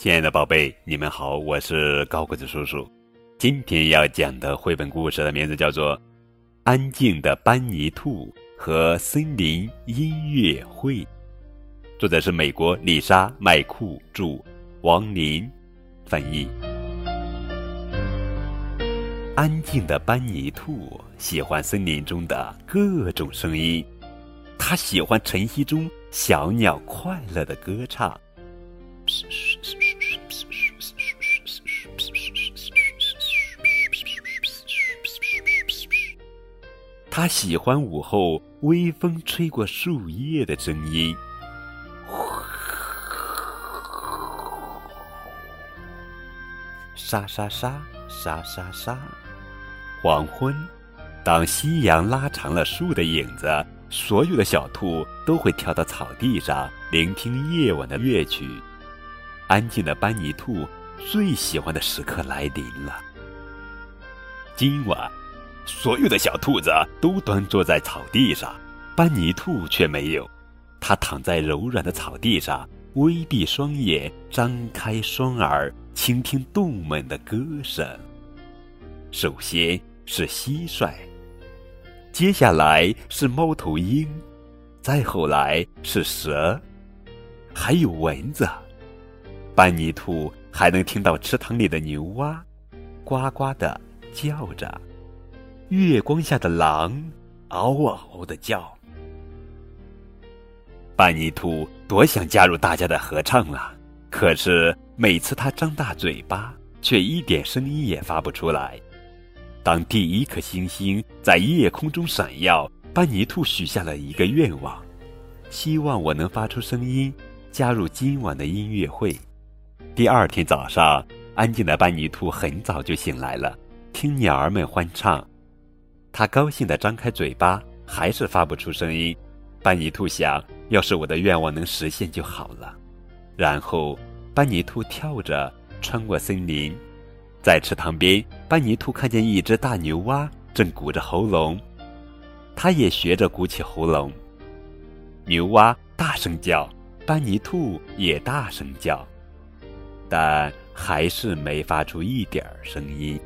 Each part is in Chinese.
亲爱的宝贝，你们好，我是高个子叔叔。今天要讲的绘本故事的名字叫做《安静的班尼兔和森林音乐会》，作者是美国丽莎·麦库著，王林翻译。安静的班尼兔喜欢森林中的各种声音，它喜欢晨曦中小鸟快乐的歌唱。他喜欢午后微风吹过树叶的声音，沙沙沙沙沙沙。黄昏，当夕阳拉长了树的影子，所有的小兔都会跳到草地上，聆听夜晚的乐曲。安静的班尼兔最喜欢的时刻来临了。今晚。所有的小兔子都端坐在草地上，班尼兔却没有。它躺在柔软的草地上，微闭双眼，张开双耳，倾听动物们的歌声。首先是蟋蟀，接下来是猫头鹰，再后来是蛇，还有蚊子。班尼兔还能听到池塘里的牛蛙，呱呱的叫着。月光下的狼，嗷嗷的叫。班尼兔多想加入大家的合唱啊！可是每次他张大嘴巴，却一点声音也发不出来。当第一颗星星在夜空中闪耀，班尼兔许下了一个愿望：希望我能发出声音，加入今晚的音乐会。第二天早上，安静的班尼兔很早就醒来了，听鸟儿们欢唱。他高兴地张开嘴巴，还是发不出声音。班尼兔想：要是我的愿望能实现就好了。然后，班尼兔跳着穿过森林，在池塘边，班尼兔看见一只大牛蛙正鼓着喉咙，它也学着鼓起喉咙。牛蛙大声叫，班尼兔也大声叫，但还是没发出一点儿声音。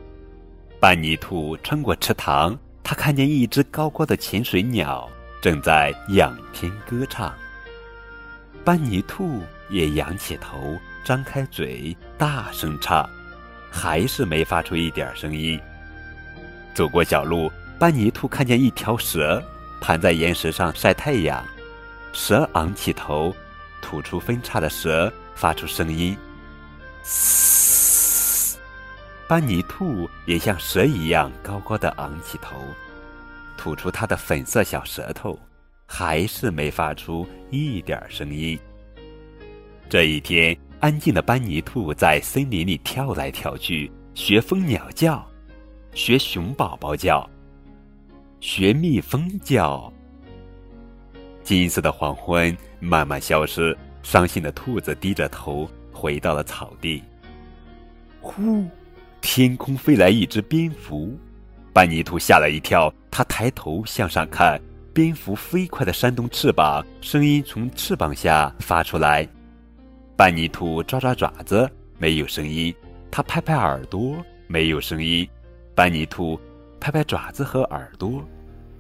班尼兔穿过池塘。他看见一只高高的潜水鸟正在仰天歌唱。班尼兔也仰起头，张开嘴，大声唱，还是没发出一点声音。走过小路，班尼兔看见一条蛇盘在岩石上晒太阳。蛇昂起头，吐出分叉的蛇发出声音，嘶。班尼兔也像蛇一样高高的昂起头，吐出它的粉色小舌头，还是没发出一点声音。这一天，安静的班尼兔在森林里跳来跳去，学蜂鸟叫，学熊宝宝叫，学蜜蜂叫。金色的黄昏慢慢消失，伤心的兔子低着头回到了草地。呼。天空飞来一只蝙蝠，班尼兔吓了一跳。他抬头向上看，蝙蝠飞快地扇动翅膀，声音从翅膀下发出来。班尼兔抓抓爪子，没有声音；他拍拍耳朵，没有声音。班尼兔拍拍爪子和耳朵，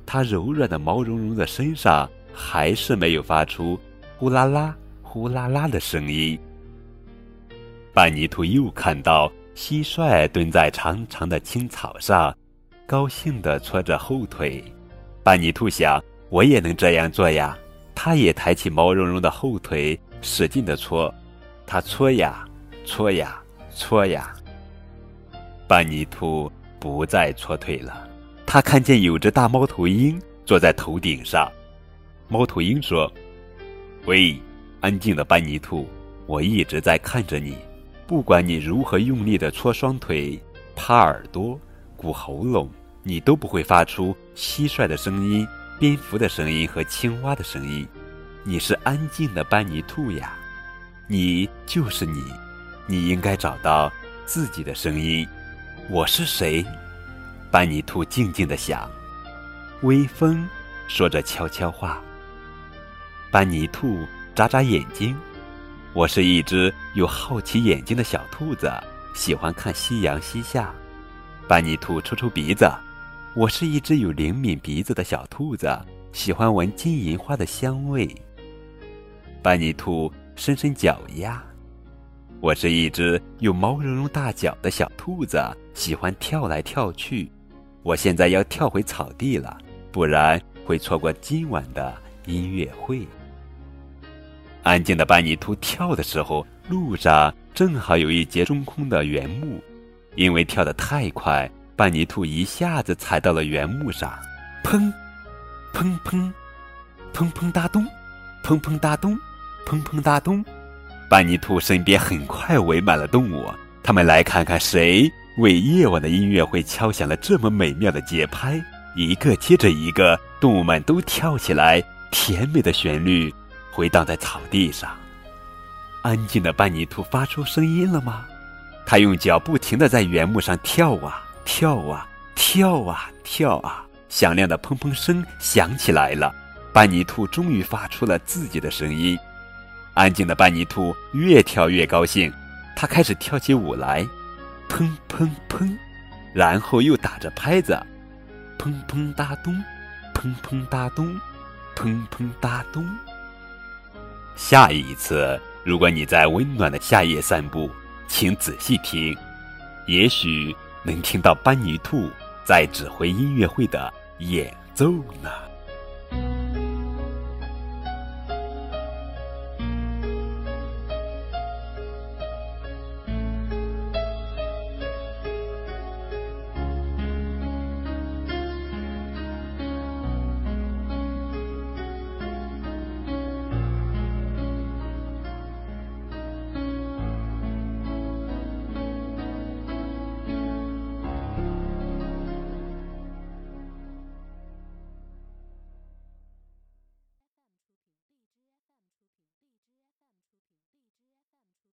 它柔软的毛茸茸的身上还是没有发出“呼啦啦、呼啦啦”的声音。班尼兔又看到。蟋蟀蹲在长长的青草上，高兴地搓着后腿。班尼兔想：“我也能这样做呀！”它也抬起毛茸茸的后腿，使劲地搓。它搓呀，搓呀，搓呀。班尼兔不再搓腿了。他看见有只大猫头鹰坐在头顶上。猫头鹰说：“喂，安静的班尼兔，我一直在看着你。”不管你如何用力的搓双腿、趴耳朵、鼓喉咙，你都不会发出蟋蟀的声音、蝙蝠的声音和青蛙的声音。你是安静的班尼兔呀，你就是你，你应该找到自己的声音。我是谁？班尼兔静静的想。微风说着悄悄话。班尼兔眨眨眼睛。我是一只有好奇眼睛的小兔子，喜欢看夕阳西下。班尼兔抽抽鼻子，我是一只有灵敏鼻子的小兔子，喜欢闻金银花的香味。班尼兔伸伸脚丫，我是一只有毛茸茸大脚的小兔子，喜欢跳来跳去。我现在要跳回草地了，不然会错过今晚的音乐会。安静的班尼兔跳的时候，路上正好有一节中空的原木。因为跳得太快，班尼兔一下子踩到了原木上，砰，砰砰，砰砰哒咚，砰砰哒咚，砰砰哒咚。班尼兔身边很快围满了动物，他们来看看谁为夜晚的音乐会敲响了这么美妙的节拍。一个接着一个，动物们都跳起来，甜美的旋律回荡在草地上。安静的班尼兔发出声音了吗？他用脚不停地在原木上跳啊跳啊跳啊跳啊，响亮的砰砰声响起来了。班尼兔终于发出了自己的声音。安静的班尼兔越跳越高兴，他开始跳起舞来，砰砰砰，然后又打着拍子，砰砰哒咚，砰砰哒咚，砰砰哒咚。下一次，如果你在温暖的夏夜散步。请仔细听，也许能听到班尼兔在指挥音乐会的演奏呢。